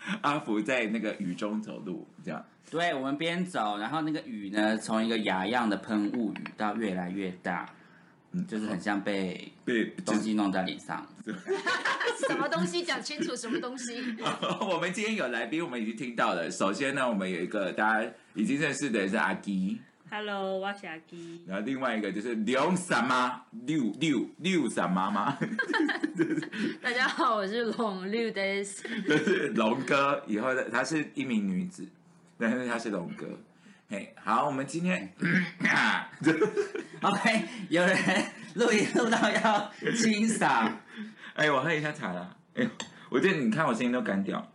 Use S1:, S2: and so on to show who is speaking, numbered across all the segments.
S1: 阿福
S2: 在那个雨中走路，这样。
S1: 对我们边走，然后那个雨呢，从一个雅样的喷雾雨到越来越大，嗯，就是很像被
S2: 被
S1: 东西弄在脸上。
S3: 什么东西讲清楚？什么东西？
S2: 我们今天有来宾，我们已经听到了。首先呢，我们有一个大家已经认识的是阿基，
S4: Hello，我是阿基。
S2: 然后另外一个就是刘三妈，六六六三妈妈，
S3: 大家好，我是龙六 days。
S2: 就是龙哥。以后的她是一名女子，但是她是龙哥。嘿，好，我们今天
S1: OK，有人录音录到要清嗓，
S2: 哎，我喝一下茶啦。哎，我觉得你看我声音都干掉。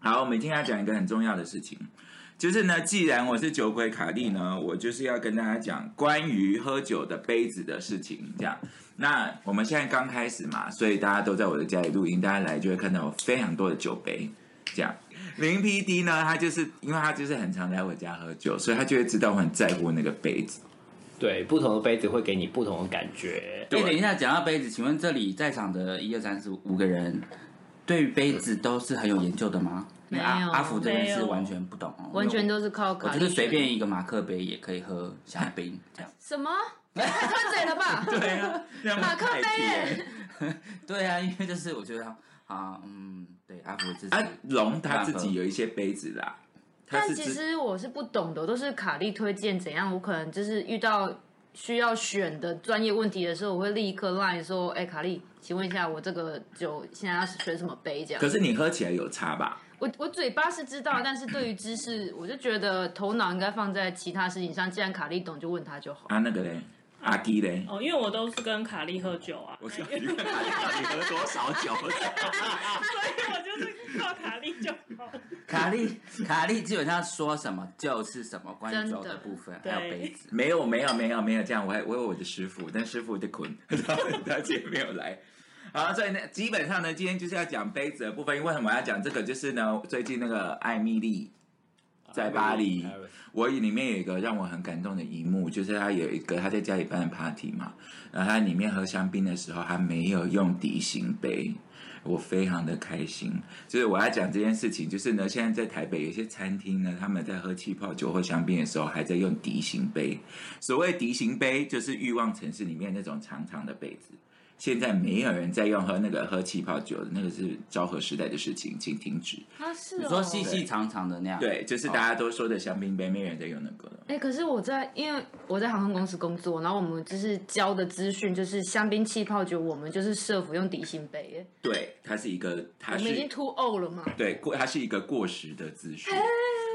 S2: 好，我们今天要讲一个很重要的事情，就是呢，既然我是酒鬼卡利呢，我就是要跟大家讲关于喝酒的杯子的事情。这样，那我们现在刚开始嘛，所以大家都在我的家里录音，大家来就会看到我非常多的酒杯。这样，林 PD 呢，他就是因为他就是很常来我家喝酒，所以他就会知道我很在乎那个杯子。
S5: 对，不同的杯子会给你不同的感觉。
S1: 对，等一下，讲到杯子，请问这里在场的一二三四五个人，对于杯子都是很有研究的吗？因为
S3: 没有
S1: 阿阿福这边是完全不懂哦，
S3: 完全都是靠
S1: 我
S3: 卡。
S1: 就是随便一个马克杯也可以喝香槟这样。
S3: 什么？太吞嘴了吧？
S2: 对啊，
S3: 马克杯
S1: 对啊，因为就是我觉得啊，嗯，对，阿福自己
S2: 啊，龙他自己有一些杯子啦，
S3: 但其实我是不懂的，我都是卡利推荐怎样，我可能就是遇到需要选的专业问题的时候，我会立刻 line 说：“哎，卡利，请问一下，我这个酒现在要选什么杯？”这样
S2: 可。是你喝起来有差吧？
S3: 我我嘴巴是知道，但是对于知识，我就觉得头脑应该放在其他事情上。既然卡利懂，就问他就好。
S2: 啊，那个嘞，阿基嘞，
S4: 哦，因为我都是跟卡利喝酒啊，
S2: 我想你看你喝多少酒？
S4: 所以我就是靠卡利就好。
S1: 卡利卡利基本上说什么就是什么，关酒的部分还有杯子。
S2: 没有没有没有没有这样，我还我有我的师傅，但师傅的捆，他他今天没有来。好，所以呢，基本上呢，今天就是要讲杯子的部分。因为为什么要讲这个？就是呢，最近那个艾米丽在巴黎，我里面有一个让我很感动的一幕，就是他有一个他在家里办的 party 嘛，然后他里面喝香槟的时候，他没有用底型杯，我非常的开心。就是我要讲这件事情，就是呢，现在在台北有些餐厅呢，他们在喝气泡酒或香槟的时候，还在用笛形杯。所谓笛形杯，就是欲望城市里面那种长长的杯子。现在没有人在用喝那个喝气泡酒的，那个是昭和时代的事情，请停止。
S3: 它，是
S1: 你说细细长长的那样，
S2: 对，就是大家都说的香槟杯，没有人在用那个了。
S3: 哎、可是我在，因为我在航空公司工作，然后我们就是教的资讯就是香槟气泡酒，我们就是设服用底薪杯耶，
S2: 对，它是一个，它
S3: 我们已经
S2: 是
S3: too old 了嘛。
S2: 对过，它是一个过时的资讯。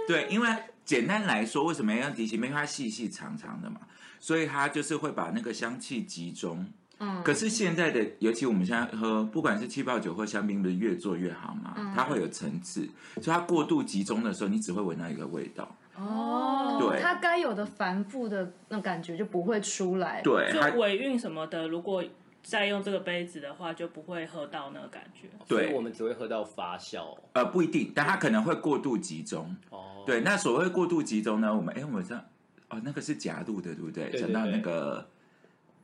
S2: 对，因为简单来说，为什么要用底薪杯？因为它细细长长的嘛，所以它就是会把那个香气集中。
S3: 嗯，
S2: 可是现在的，尤其我们现在喝，不管是气泡酒或香槟，不是越做越好嘛？
S3: 嗯
S2: 它会有层次，所以它过度集中的时候，你只会闻到一个味道。
S3: 哦，
S2: 对
S3: 它该有的繁复的那感觉就不会出来。，
S2: 对，
S4: 就尾韵什么的，如果再用这个杯子的话，就不会喝到那个感觉。
S2: 对
S5: 所以我们只会喝到发酵。
S2: 呃不一定，但它可能会过度集中。
S5: 哦，
S2: 对，那所谓过度集中呢，我们哎，我们这哦，那个是假度的，对不对？
S5: 对对
S2: 讲到那个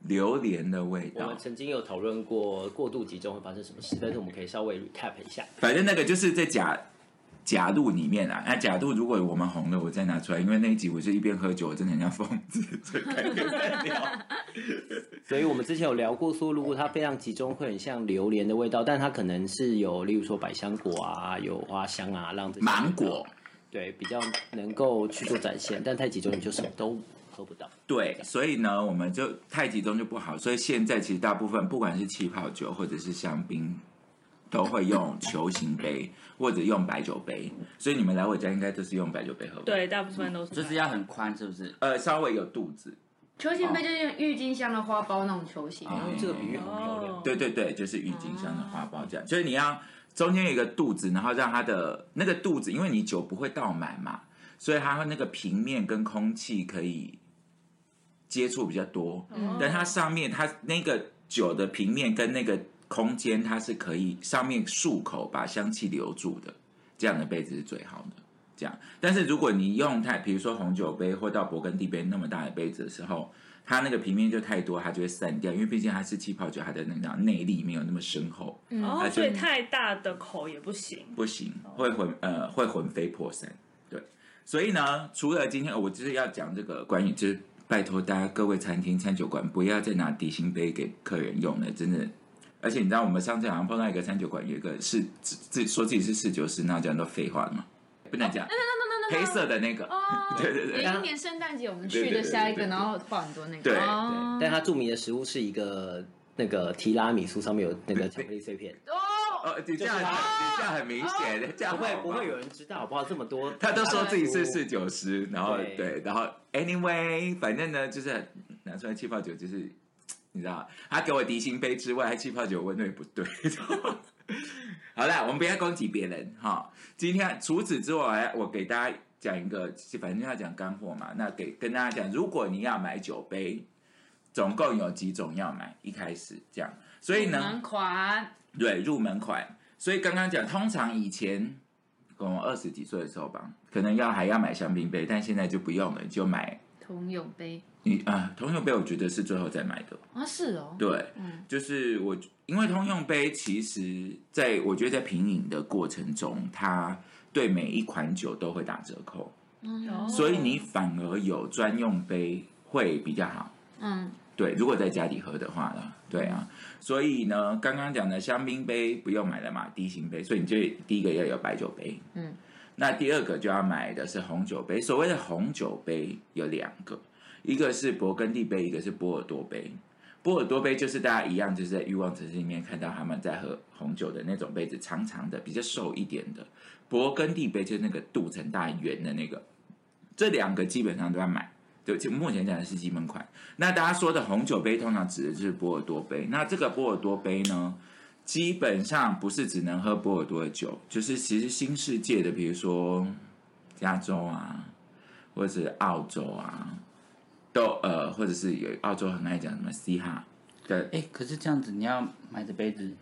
S2: 榴莲的味道
S5: 我们，曾经有讨论过过度集中会发生什么事，但是我们可以稍微 recap 一下。
S2: 反正那个就是在假假度里面啊。那假度如果我们红了，我再拿出来，因为那一集我就一边喝酒，我真的很像疯子，所以开聊。
S5: 所以我们之前有聊过说，如果它非常集中，会很像榴莲的味道，但它可能是有，例如说百香果啊，有花香啊，让这些
S2: 芒果，
S5: 对比较能够去做展现，但太集中你就什么都喝不到。
S2: 对，所以呢，我们就太集中就不好。所以现在其实大部分不管是气泡酒或者是香槟，都会用球形杯或者用白酒杯。所以你们来我家应该都是用白酒杯喝吧？，
S4: 对，大部分都是
S1: 就是要很宽，是不是？
S2: 呃，稍微有肚子。
S3: 球形杯就是郁金香的花苞那种球形。
S2: 然后
S5: 这个比喻很漂亮。
S4: 哦，
S2: 对对对，就是郁金香的花苞这样。所以你要中间有一个肚子，然后让它的那个肚子，因为你酒不会倒满嘛，所以它会那个平面跟空气可以接触比较多。但它上面它那个酒的平面跟那个空间，它是可以上面漱口把香气留住的，这样的杯子是最好的。这样，但是如果你用太，比如说红酒杯或到勃艮第杯那么大的杯子的时候，它那个平面就太多，它就会散掉，因为毕竟它是气泡酒，它的那个内力没有那么深厚，
S4: 哦
S2: 它，就
S4: 所以太大的口也不行。
S2: 不行，会魂呃会魂飞魄散。对，所以呢，除了今天我就是要讲这个关于，就是拜托大家各位餐厅餐酒馆不要再拿底薪杯给客人用了，真的。而且你知道，我们上次好像碰到一个餐酒馆，有一个是自自说自己是侍酒师，那这样都废话了吗？不能讲。黑色的那个，
S3: 哦，
S2: 对对对
S3: 有一年圣诞节我们去的下一个，然后放很多那个，
S2: 对
S3: 对
S5: 但它著名的食物是一个那个提拉米苏，上面有那个巧克力碎片。
S3: 哦，
S2: 哦，你这样，你这样很明显的，这样
S5: 不会不会有人知道，好不好？这么多，
S2: 他都说自己是侍酒师，然后
S5: 对
S2: 对，然后 anyway，反正呢，就是拿出来气泡酒，就是你知道，他给我迪星杯之外，他气泡酒温度也不对。好啦，我们不要攻击别人哈。今天除此之外，我给大家讲一个，反正要讲干货嘛。那给跟大家讲，如果你要买酒杯，总共有几种要买？一开始这样，所以呢，
S3: 门款，
S2: 对，入门款。所以刚刚讲，通常以前跟我二十几岁的时候吧，可能要还要买香槟杯，但现在就不用了，你就买
S3: 通用杯
S2: 你啊，通用杯，我觉得是最后再买的。
S3: 啊，是哦，
S2: 对，
S3: 嗯
S2: 就是我，因为通用杯其实在我觉得在品饮的过程中，它对每一款酒都会打折扣，
S4: 嗯
S2: 所以你反而有专用杯会比较好。
S3: 嗯，
S2: 对，如果在家里喝的话呢，对啊，所以呢，刚刚讲的香槟杯不用买了嘛，低型杯，所以你就第一个要有白酒杯，
S3: 嗯，
S2: 那第二个就要买的是红酒杯。所谓的红酒杯有两个，一个是勃艮第杯，一个是波尔多杯。波尔多杯就是大家一样，就是在欲望城市里面看到他们在喝红酒的那种杯子，长长的，比较瘦一点的。勃艮第杯就是那个肚层大圆的那个，这两个基本上都要买。对，就目前讲的是基本款。那大家说的红酒杯，通常指的就是波尔多杯。那这个波尔多杯呢，基本上不是只能喝波尔多的酒，就是其实新世界的，比如说加州啊，或者是澳洲啊，都呃，或者是有澳洲很爱讲什么西哈的，
S1: 哎，可是这样子你要买的杯子，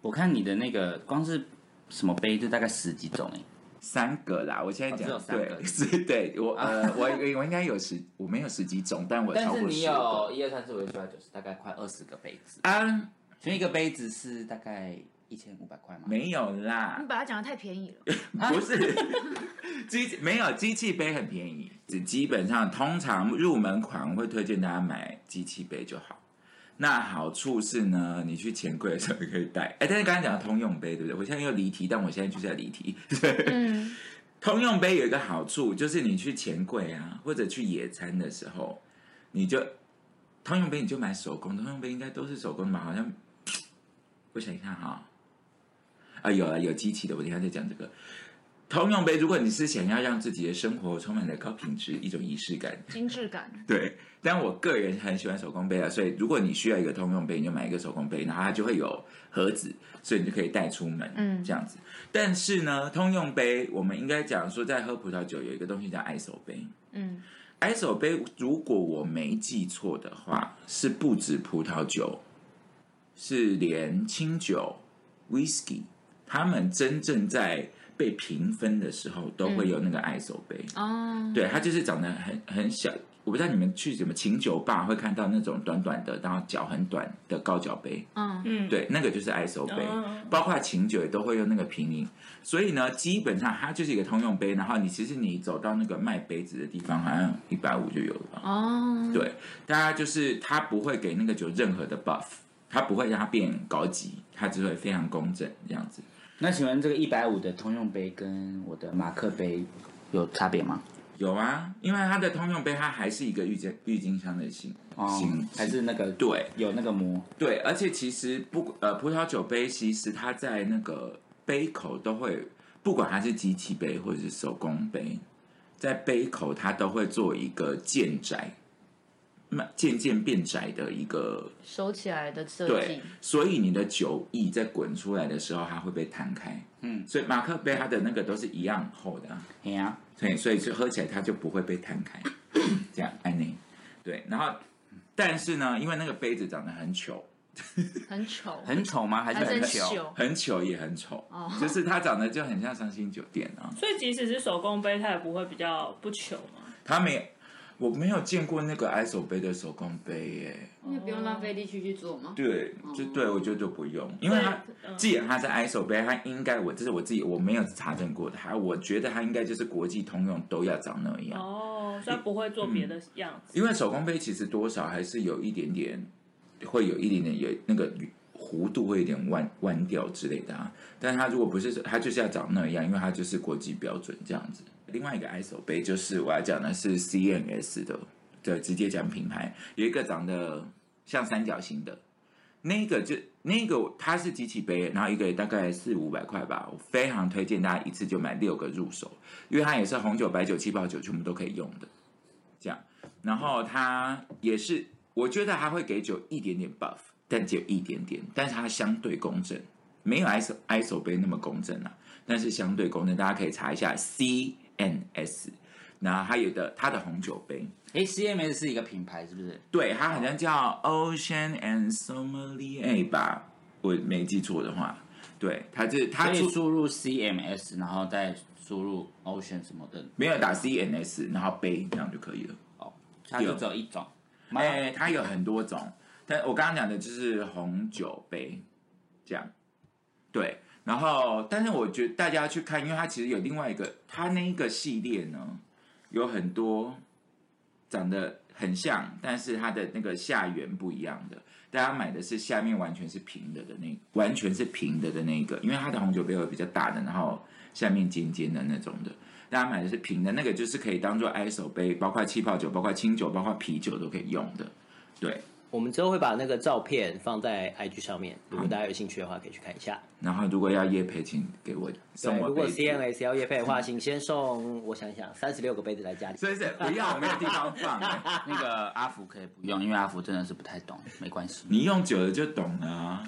S1: 我看你的那个光是什么杯就大概十几种哎。
S2: 三个啦，我现在讲、
S1: 三个
S2: 对，是对我呃，我我应该有十，我没有十几种，但我超过十个
S1: 一二三四五六七八九十，大概快二十个杯子。
S2: 啊，
S1: 所以一个杯子是大概一千五百块吗？
S2: 没有啦
S3: 你，把它讲的太便宜了，
S2: 不是机没有机器杯很便宜，只基本上通常入门款我会推荐大家买机器杯就好。那好处是呢，你去钱柜的时候可以带。哎，但是刚才讲到通用杯，对不对？我现在又离题，但我现在就是要离题。
S3: 嗯，
S2: 通用杯有一个好处，就是你去钱柜啊，或者去野餐的时候，你就通用杯你就买手工，通用杯应该都是手工的嘛，好像我想一下哈，啊有了有机器的，我等一下再讲这个。通用杯，如果你是想要让自己的生活充满了高品质，一种仪式感，
S3: 精致感，
S2: 对，但我个人很喜欢手工杯啊，所以如果你需要一个通用杯，你就买一个手工杯，然后它就会有盒子，所以你就可以带出门，
S3: 嗯。
S2: 这样子。但是呢，通用杯我们应该讲说，在喝葡萄酒有一个东西叫 ISO 杯。
S3: 嗯
S2: ，，ISO 杯如果我没记错的话，是不止葡萄酒，是连清酒、whisky，他们真正在被评分的时候都会有那个 ISO 杯。
S3: 哦，
S2: 对，它就是长得很很小。我不知道你们去什么琴酒吧会看到那种短短的，然后脚很短的高脚杯，
S3: 嗯，
S4: 嗯，
S2: 对，那个就是 ISO 杯，
S4: 哦
S2: 包括琴酒也都会用那个平饮。所以呢，基本上它就是一个通用杯。然后你其实你走到那个卖杯子的地方，好像一百五就有了吧。
S3: 哦，
S2: 对，大家就是它不会给那个酒任何的 buff，它不会让它变高级，它只会非常公正这样子。
S1: 那请问这个一百五的通用杯跟我的马克杯有差别吗？
S2: 有啊，因为它的通用杯它还是一个郁金郁金香的型
S1: 哦
S2: 型，，
S1: 还是那个
S2: 对
S1: 有那个膜
S2: 对，而且其实不呃，葡萄酒杯其实它在那个杯口都会，不管它是机器杯或者是手工杯，在杯口它都会做一个建窄，慢渐渐变窄的一个
S3: 收起来的设
S2: 对
S3: 计，，
S2: 所以你的酒液在滚出来的时候，它会被弹开。
S1: 嗯，
S2: 所以马克杯它的那个都是一样厚的、啊，
S1: 哎呀，
S2: 对，所以就喝起来它就不会被弹开。这样，安妮，对，然后但是呢，因为那个杯子长得很丑，
S3: 很丑，
S1: 很丑吗？还是
S3: 很
S1: 很糗？
S3: 糗。
S2: 很糗也很丑，
S3: 哦
S2: 就是它长得就很像伤心酒店啊。
S4: 所以即使是手工杯，它也不会比较不糗嘛。
S2: 它没，我没有见过那个 ISO 杯的手工杯耶。
S3: 因为不用浪费力气去做吗。
S2: 对，就对我觉得就不用，因为它
S4: 嗯
S2: 既然它是 ISO 杯，它应该我这是我自己我没有查证过的，还我觉得它应该就是国际通用都要长那样。
S4: 哦，所以它不会做别的样子。
S2: 因为手工杯其实多少还是有一点点，会有一点点有那个弧度会有点弯弯掉之类的啊。但它如果不是，它就是要长那样，因为它就是国际标准这样子。另外一个 ISO 杯就是我要讲的是 CNS 的，对，直接讲品牌，有一个长得像三角形的，那个就那个它是机器杯，然后一个大概四五百块吧，我非常推荐大家一次就买六个入手，因为它也是红酒、白酒、气泡酒全部都可以用的，这样。然后它也是，我觉得它会给酒一点点 buff，但只有一点点，但是它相对公正，没有 ISO ISO 杯那么公正啊，但是相对公正，大家可以查一下 CNS，然后还有的它的红酒杯，
S1: 哎，CMS 是一个品牌是不是？
S2: 对，它好像叫 Ocean and Sommelier 吧，我没记错的话，对，它是它出
S1: 可以输入 CMS，然后再输入 Ocean 什么的，
S2: 没有打 CNS，然后杯这样就可以了。
S1: 哦，它就只有一种。
S2: 哎、它有很多种，我刚刚讲的就是红酒杯，这样，对。然后，但是我觉得大家去看，因为它其实有另外一个，它那一个系列呢，有很多长得很像，但是它的那个下缘不一样的。大家买的是下面完全是平的的那，完全是平的的那个，因为它的红酒杯会比较大的，然后下面尖尖的那种的。大家买的是平的，那个就是可以当做 ISO 杯，包括气泡酒、包括清酒、包括啤酒都可以用的。对，
S5: 我们之后会把那个照片放在 IG 上面，如果大家有兴趣的话，可以去看一下。
S2: 然后如果要夜配，请给我送
S5: 对，如果。CNS 要夜配的话，请先送，我想想，三十六个杯子来家里。
S2: 所以是不要，我没有地方放。
S1: 那个阿福可以不用，因为阿福真的是不太懂，没关系。
S2: 你用久了就懂了啊。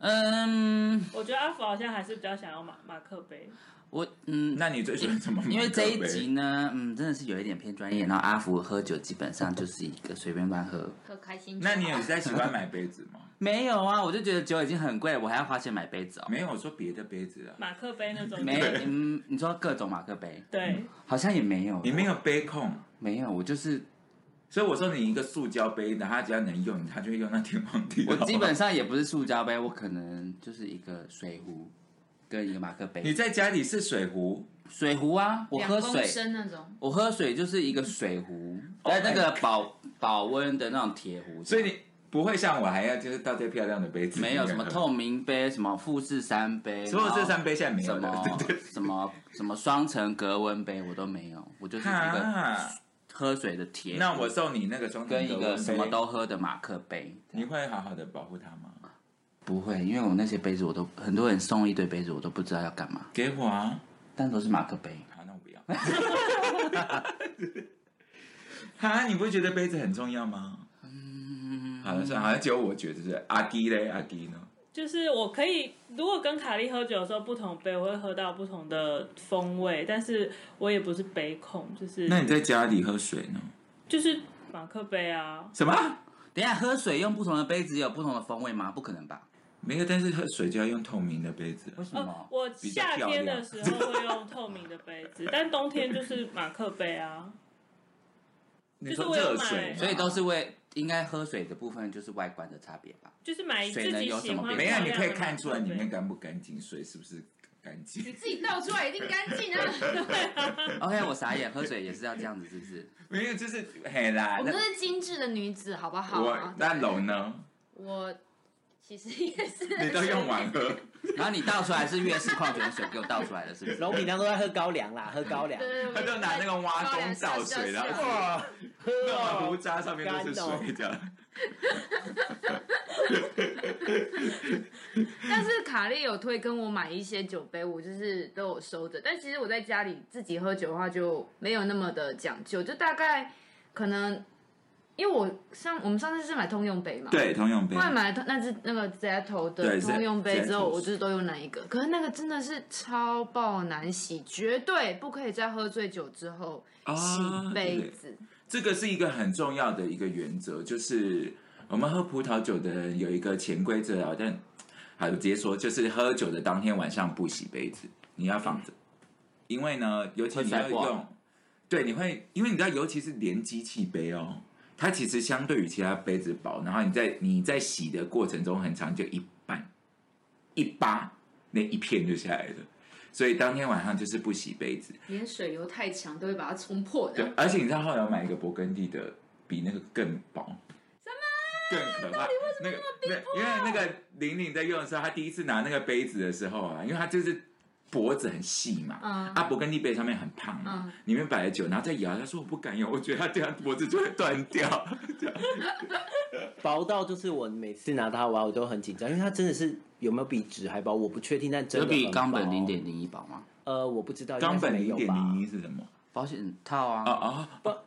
S1: 嗯，
S4: 我觉得阿福好像还是比较想要马马克杯。
S1: 我嗯，
S2: 那你最喜欢什么？
S1: 因为这一集呢，嗯，真的是有一点偏专业。然后阿福喝酒基本上就是一个随便乱喝，
S3: 喝开心。
S2: 那你有在喜欢买杯子吗？
S1: 没有啊，我就觉得酒已经很贵，我还要花钱买杯子哦。
S2: 没有，我说别的杯子啊。
S4: 马克杯那种
S1: 没，嗯，你说各种马克杯，
S4: 对，
S1: 好像也没有。
S2: 你没有杯控，
S1: 没有，我就是
S2: 所以我说你一个塑胶杯，然后它只要能用，它就会用那天荒地老。
S1: 我基本上也不是塑胶杯，我可能就是一个水壶跟一个马克杯。
S2: 你在家里是水壶，
S1: 水壶啊，我喝水，
S3: 升那种，
S1: 我喝水就是一个水壶
S2: ，Oh
S1: 在那个保保温的那种铁壶，
S2: 所以你不会像我还要就是倒在漂亮的杯子
S1: 没有什么透明杯，什么富士山杯，
S2: 所有这三杯现在没有
S1: 什么。什么什么双层隔温杯我都没有，我就是一个，喝水的铁，
S2: 那我送你那个双
S1: 跟一个什么都喝的马克杯。
S2: 你会好好的保护它吗？
S1: 不会，因为我那些杯子我都很多人送一堆杯子，我都不知道要干嘛，
S2: 给我啊！
S1: 但都是马克杯。
S2: 好，那我不要。哈，你不会觉得杯子很重要吗？嗯，好了，算了，好像只有我觉得是阿基嘞，阿基呢？
S4: 就是我可以，如果跟卡莉喝酒的时候，不同杯我会喝到不同的风味，但是我也不是杯控，就是
S2: 那你在家里喝水呢？
S4: 就是马克杯啊，
S2: 什么？
S1: 等一下喝水用不同的杯子有不同的风味吗？不可能吧？
S2: 没有，但是喝水就要用透明的杯子。
S1: 为什么
S4: 哦？，我夏天的时候会用透明的杯子，但冬天就是马克杯啊。
S2: 你说热水，
S1: 所以都是为应该喝水的部分就是外观的差别吧？
S4: 就是买自
S1: 水能
S4: 己喜欢
S1: 有什么别
S2: 没有，你可以看出来里面干不干净，水是不是干净？
S3: 你自己倒出来一定干净啊
S1: ！OK，我傻眼，喝水也是要这样子，是不是？
S2: 没有，就是嘿啦。
S3: 我们都是精致的女子，好不好
S2: 我
S3: 啊？
S2: 那龙呢？
S3: 我其实也是，
S2: 你都用完了。
S1: 然后你倒出来是越式矿泉水给我倒出来的，是不是？
S5: 龙平常都在喝高粱啦，喝高粱。
S3: 对对对，
S2: 他就拿那个挖工倒水，然后
S5: 哇，喝
S2: 那
S5: 哦
S2: 胡渣上面都是水这样。
S3: 但是卡莉有推跟我买一些酒杯，我就是都有收着。但其实我在家里自己喝酒的话，就没有那么的讲究，就大概可能因为我上我们上次是买通用杯嘛，
S2: 对，通用杯
S3: 后。来买了那只那个 Zetto 的通用杯之后，我就是都用那一个。可是那个真的是超爆难洗，绝对不可以在喝醉酒之后洗
S2: 啊对
S3: 杯子。
S2: 这个是一个很重要的一个原则，就是我们喝葡萄酒的人有一个潜规则啊，但好，直接说，就是喝酒的当天晚上不洗杯子，你要放着，因为呢，尤其你要用，对，你会，因为你知道，尤其是连机器杯哦，它其实相对于其他杯子薄，然后你在你在洗的过程中，很长就一半一扒那一片就下来了，所以当天晚上就是不洗杯子。
S3: 连水流太强都会把它冲破
S2: 对，而且你知道后来我买一个勃艮第的，比那个更薄，什么？更可怕。那个那因为那个玲玲在用的时候，她第一次拿那个杯子的时候啊，因为她就是脖子很细嘛，
S3: 嗯
S2: 啊，勃艮第杯上面很胖嘛，
S3: 嗯
S2: 里面摆了酒，然后再摇，他说我不敢用，我觉得他这样脖子就会断掉。
S5: 薄到就是我每次拿它玩我都很紧张，因为它真的是有没有比纸还薄，我不确定，但真的
S1: 比冈本零点零一薄吗？
S5: 呃我不知道，
S2: 冈本零点零一是什么？
S1: 保险套啊
S2: 哦哦，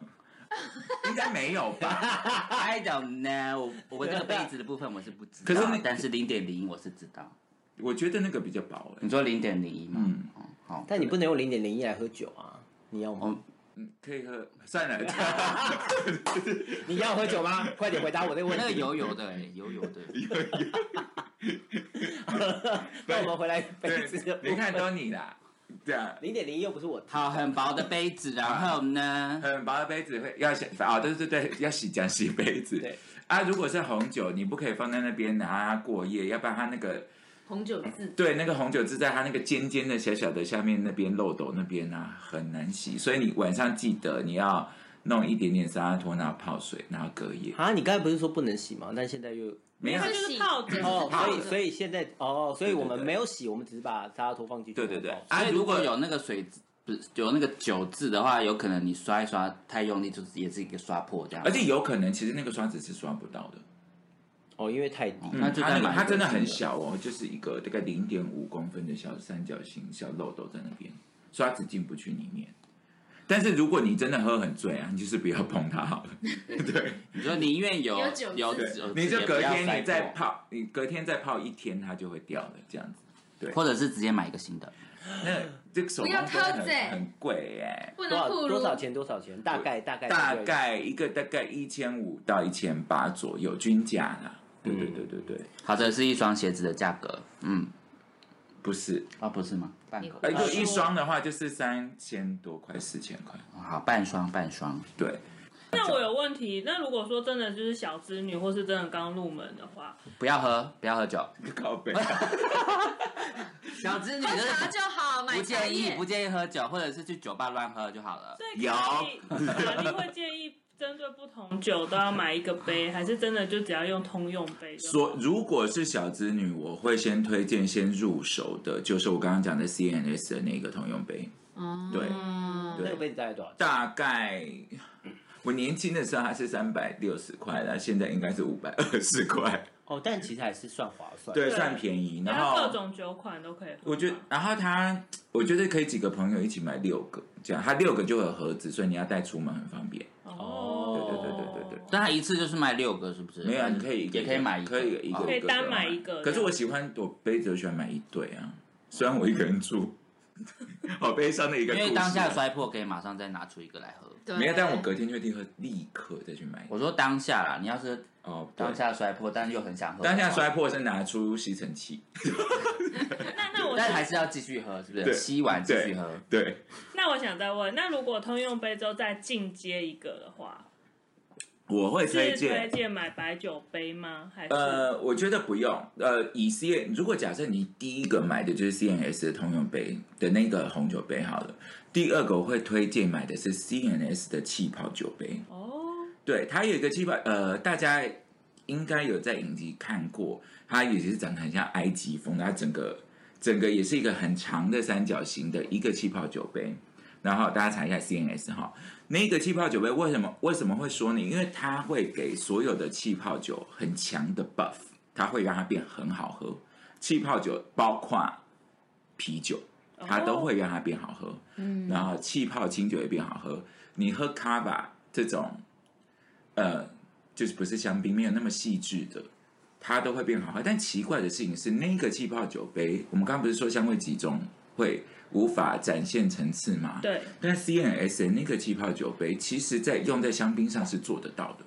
S2: 应该没有吧？
S1: I don't know，我我这个杯子的部分我是不知道，
S2: 可是
S1: 但是零点零一我是知道。
S2: 我觉得那个比较薄哎、
S1: 你说零点零一吗？
S2: 嗯
S1: 哦，好，
S5: 但你不能用零点零一来喝酒啊！你要吗？
S1: 哦
S2: 嗯，可以喝，算了，
S5: 你要喝酒吗？快点回答我那个问题。
S1: 那个油油的哎，油油的。
S5: 那我们回来杯子的
S2: 对，
S5: 部分
S2: 你看都你啦，对啊，
S5: 零点零一又不是我
S1: 好，很薄的杯子，然后呢？
S2: 很薄的杯子会要洗啊，对对对，要洗讲洗杯子。
S5: 对
S2: 啊，如果是红酒，你不可以放在那边拿它过夜，要不然它那个
S3: 红酒渍。
S2: 对那个红酒渍在它那个尖尖的小小的下面那边漏斗那边啊，很难洗。所以你晚上记得你要弄一点点沙拉托，然后泡水，然后隔夜。
S5: 啊！你刚才不是说不能洗吗？但现在又
S2: 没有
S4: 它，就是泡着
S5: 哦，所以所以现在哦，所以我们没有洗，我们只是把沙拉托放进去。
S2: 对对对啊，
S1: 如
S2: 如果
S1: 果有那个水不是有那个酒渍的话，有可能你刷一刷太用力，就是也是一个刷破这样。
S2: 而且有可能其实那个刷子是刷不到的。
S5: 哦，因为太低。
S2: 嗯
S1: 那就
S2: 它那个
S1: 再买一个
S2: 它真的很小哦，就是一个大概零点五公分的小三角形小漏斗在那边，刷子进不去里面。但是如果你真的喝很醉啊，你就是不要碰它好了。对
S1: 你说宁愿有
S3: 有酒
S1: 有酒，
S2: 你就隔天你再泡，你隔天再泡一天，它就会掉的这样子。
S1: 或者是直接买一个新的。
S2: 那这个手工很很贵耶，
S3: 不
S5: 多少多少钱？多少钱？大概大概
S2: 大概一个大概一千五到一千八左右均价啦。对对对对对，
S1: 好的是一双鞋子的价格，嗯，
S2: 不是，
S1: 啊不是吗？半
S3: 你
S1: 口
S2: 呃，就一双的话就是三千多块，四千块。
S1: 好半双半双，
S2: 对，
S4: 那我有问题，那如果说真的就是小资女，或是真的刚入门的话，
S1: 不要喝不要喝酒，
S2: 靠背。
S1: 小资女
S3: 喝
S1: 就是
S3: 茶就好，买
S1: 不建议不。建议喝酒，或者是去酒吧乱喝就好了。
S4: 所以卡莉卡莉会建议针对不同酒都要买一个杯，还是真的就只要用通用杯就好？
S2: 说如果是小资女，我会先推荐先入手的，就是我刚刚讲的 CNS 的那个通用杯，
S3: 哦
S2: 对
S5: 那个杯子大概多少？
S2: 大概我年轻的时候还是三百六十块，那现在应该是五百二十块，
S5: 哦，但其实还是算划算。
S2: 对，算便宜。然
S4: 然后各种酒款都可以喝。
S2: 我觉得，然后它，我觉得可以几个朋友一起买六个，这样它六个就有盒子，所以你要带出门很方便。
S4: 哦，
S2: 对对对对对对。
S1: 但他一次就是卖六个，是不是？
S2: 没有，啊，你可以
S1: 也可以买一个
S2: 可以一个
S1: 哦
S4: 可以单买一个
S2: 可是我喜欢我杯子，我喜欢买一对啊。虽然我一个人住，好悲伤的一个。
S1: 因为当下摔破，可以马上再拿出一个来喝。
S3: 对
S2: 没有，但我隔天就立刻立刻再去买。
S1: 我说当下啦，你要是
S2: 哦，
S1: 当下摔破，但是又很想喝，
S2: 当下摔，破是拿出吸尘器，
S4: 那那我想
S1: 但还是要继续喝，是不是？吸完继续喝。
S2: 对，
S4: 那我想再问，那如果通用杯之后再进阶一个的话，
S2: 我会
S4: 是推
S2: 推荐。
S4: 荐买白酒杯吗？还是、
S2: 呃，我觉得不用。呃，以 C 如果假设你第一个买的就是 C N S 的通用杯的那个红酒杯好了，第二个我会推荐买的是 C N S 的气泡酒杯。
S4: 哦，
S2: 对，它有一个气泡，呃，大家应该有在影集看过，它也是长得很像埃及风，它整个整个也是一个很长的三角形的一个气泡酒杯。然后大家查一下 CNS 哈，那个气泡酒杯为什么为什么会说你？因为它会给所有的气泡酒很强的 buff，它会让它变很好喝。气泡酒包括啤酒，它都会让它变好喝。
S3: 嗯，
S2: 然后气泡清酒也变好喝。你喝卡巴这种，呃，就是不是香槟，没有那么细致的，它都会变好喝。但奇怪的事情是，那个气泡酒杯，我们刚刚不是说香味集中会无法展现层次嘛？。
S4: 对，
S2: 但 C N S 那个气泡酒杯，其实在用在香槟上是做得到的。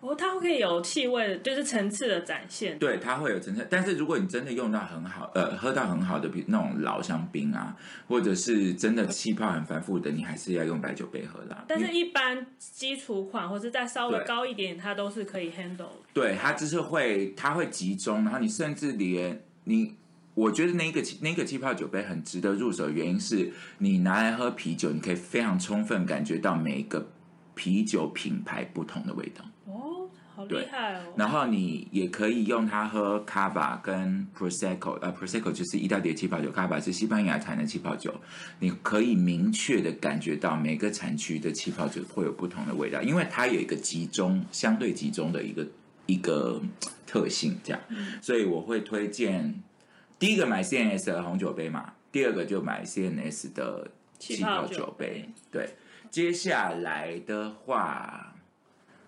S4: 哦，它可以有气味的，就是层次的展现。
S2: 对，它会有层次。但是如果你真的用到很好，呃，喝到很好的，比那种老香槟啊，或者是真的气泡很繁复的，你还是要用白酒杯喝啦。
S4: 但是，一般基础款或是再稍微高一点，它都是可以 handle。
S2: 对它就是会，它会集中，然后你甚至连你。我觉得那个那个气泡酒杯很值得入手，的原因是你拿来喝啤酒，你可以非常充分感觉到每一个啤酒品牌不同的味道。
S4: 哦，好
S2: 对
S4: 厉害哦！
S2: 然后你也可以用它喝 Cava 跟 Prosecco，呃，Prosecco 就是意大利的气泡酒，Cava 是西班牙产的气泡酒。你可以明确的感觉到每个产区的气泡酒会有不同的味道，因为它有一个集中、相对集中的一个一个特性，这样。所以我会推荐第一个买 CNS 的红酒杯嘛，第二个就买 CNS 的气泡酒杯。对，接下来的话。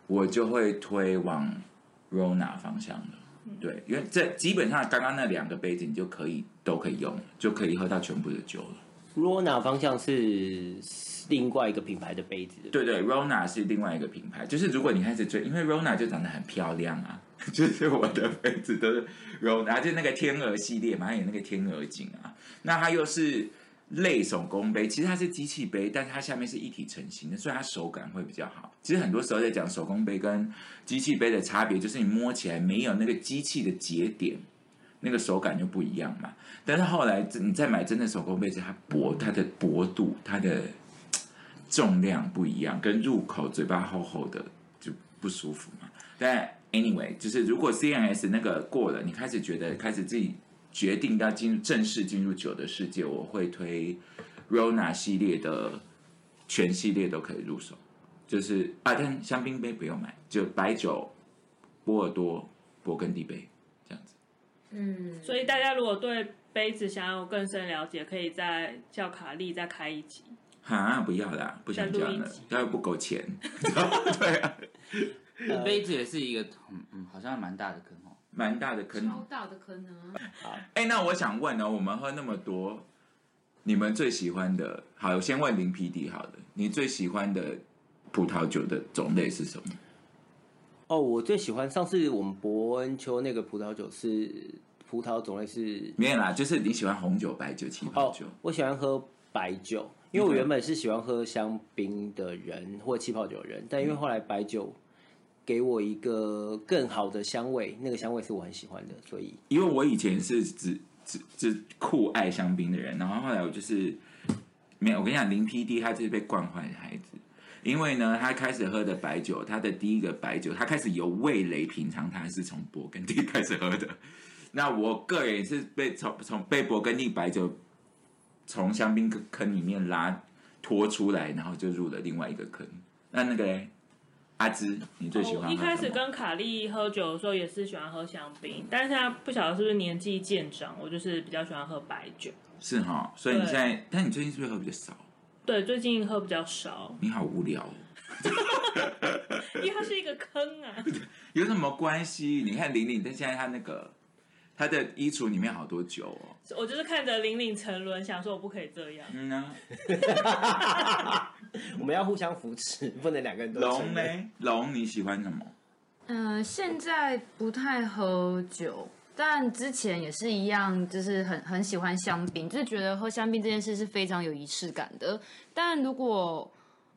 S2: 我就会推往 Rona 方向了。对，因为这基本上刚刚那两个杯子你就可以都可以用，就可以喝到全部的酒了。
S5: Rona 方向是另外一个品牌的杯子，
S2: 对对，Rona 是另外一个品牌，就是如果你开始追，因为 Rona 就长得很漂亮啊，就是我的杯子都是 Rona，就那个天鹅系列嘛，它有那个天鹅颈啊，那它又是类手工杯，其实它是机器杯，但是它下面是一体成型的，所以它手感会比较好。其实很多时候在讲手工杯跟机器杯的差别，就是你摸起来没有那个机器的节点。那个手感就不一样嘛，但是后来你再买真的手工杯子，它薄，它的薄度，它的重量不一样，跟入口嘴巴厚厚的就不舒服嘛。但 anyway，就是如果 CNS 那个过了，你开始觉得开始自己决定要进入正式进入酒的世界，我会推 Rona 系列的全系列都可以入手。就是啊，但香槟杯不用买，就白酒、波尔多、勃艮第杯这样子。
S3: 嗯，
S4: 所以大家如果对杯子想要更深了解，可以再叫卡利再开一集。
S2: 哈，不要啦，不想这样了
S4: 再录一集，
S2: 要不够钱。对啊，
S1: 杯子也是一个，嗯嗯，好像蛮大的坑哦。
S2: 蛮大的坑。
S3: 超大的坑啊！
S2: 哎、那我想问呢，我们喝那么多，你们最喜欢的？好，我先问林皮迪好的，你最喜欢的葡萄酒的种类是什么？
S5: 哦，我最喜欢上次我们伯恩丘那个葡萄酒是葡萄种类是
S2: 没有啦，就是你喜欢红酒、白酒、气泡
S5: 哦
S2: 酒。，
S5: 我喜欢喝白酒，因为我原本是喜欢喝香槟的人或气泡酒的人，但因为后来白酒给我一个更好的香味，那个香味是我很喜欢的，所以
S2: 因为我以前是只只只酷爱香槟的人，然后后来我就是没有。我跟你讲，林 PD 他就是被惯坏的孩子，因为呢，他开始喝的白酒，他的第一个白酒，他开始有味蕾品尝，他是从勃艮第开始喝的。那我个人也是被从从被勃艮第白酒从香槟坑坑里面拉拖出来，然后就入了另外一个坑。那那个嘞阿芝，你最喜欢
S4: 一开始跟卡莉喝酒的时候也是喜欢喝香槟，但是现在不晓得是不是年纪渐长，我就是比较喜欢喝白酒。
S2: 是哈，所以你现在，但你最近是不是喝比较少？
S4: 对，最近喝比较少，
S2: 你好无聊、哦。
S4: 因为它是一个坑啊。
S2: 有什么关系？你看玲玲，但现在她那个她的衣橱里面好多酒哦。
S4: 我就是看着玲玲沉沦，想说我不可以这样。
S2: 嗯呢，
S5: 我们要互相扶持，不能两个人都
S2: 龙呢？龙你喜欢什么？
S3: 嗯、现在不太喝酒，但之前也是一样，就是很很喜欢香槟，就是觉得喝香槟这件事是非常有仪式感的。但如果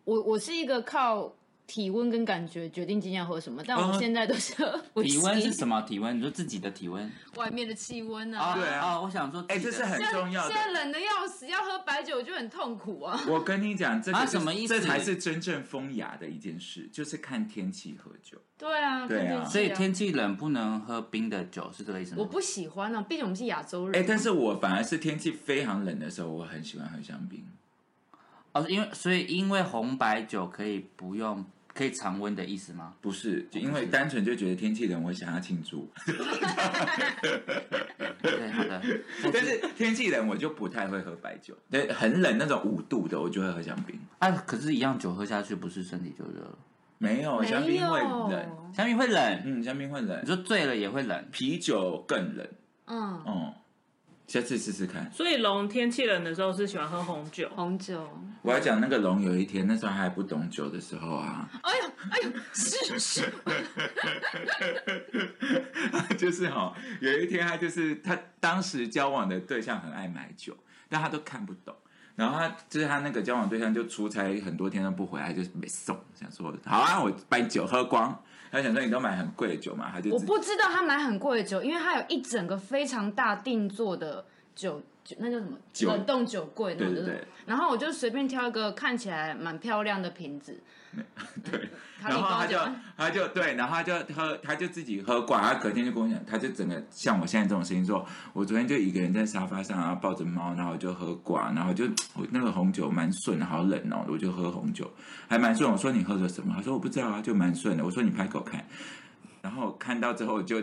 S3: 我我是一个靠体温跟感觉决定今天要喝什么，但我
S2: 们
S3: 现在都是喝
S1: 体温是什
S3: 么？
S1: 么体温？你说自己的体温
S3: 外面的气温
S1: 啊？
S3: 啊。
S2: 对啊
S1: 哦，我想说自
S2: 哎、这是很重要的
S3: 现。在冷的要死，要喝白酒就很痛苦啊。
S2: 我跟你讲，这个、
S1: 啊
S2: 是
S1: 什么意思
S2: 这才是真正风雅的一件事，就是看天气喝酒。
S3: 对啊，
S2: 对啊
S1: 所以天气冷不能喝冰的酒，是这个意思吗？
S3: 我不喜欢啊，毕竟我们是亚洲人。
S2: 哎、但是我反而是天气非常冷的时候，我很喜欢喝香槟。
S1: 哦，因为所以因为红白酒可以不用可以常温的意思吗？
S2: 不是，就因为单纯就觉得天气冷，我想要庆祝。
S1: 对，好的。
S2: 但是天气冷，我就不太会喝白酒。对，很冷那种五度的，我就会喝香槟。
S1: 啊，可是，一样酒喝下去，不是身体就热了？
S2: 没有，香槟会冷，
S1: 香槟会冷，
S2: 嗯，香槟会冷
S1: 你，说醉了也会冷，
S2: 啤酒更冷，
S3: 嗯，
S2: 嗯，下次试试看。
S4: 所以龙天气冷的时候是喜欢喝红酒，
S3: 红酒，
S2: 我要讲那个龙，有一天那时候还不懂酒的时候啊，
S3: 哎呦哎呦，是是，
S2: 就是哈、有一天他就是他当时交往的对象很爱买酒，但他都看不懂。然后他就是他那个交往对象就出差很多天都不回来，就是没送，想说好啊，我把你酒喝光。他想说你都买很贵的酒嘛，他就
S3: 我不知道他买很贵的酒，因为他有一整个非常大定做的酒，酒那叫什么冷冻酒柜那种
S2: 对对对。
S3: 然后我就随便挑一个看起来蛮漂亮的瓶子，
S2: 对，然后他就他就对，然后他就喝，他就自己喝挂，他隔天就跟我讲，他就整个像我现在这种声音说，我昨天就一个人在沙发上，然后抱着猫，然后就喝挂，然后就我那个红酒蛮顺的，好冷哦，我就喝红酒，还蛮顺。我说你喝的什么？他说我不知道啊，就蛮顺的。我说你拍口看，然后看到之后就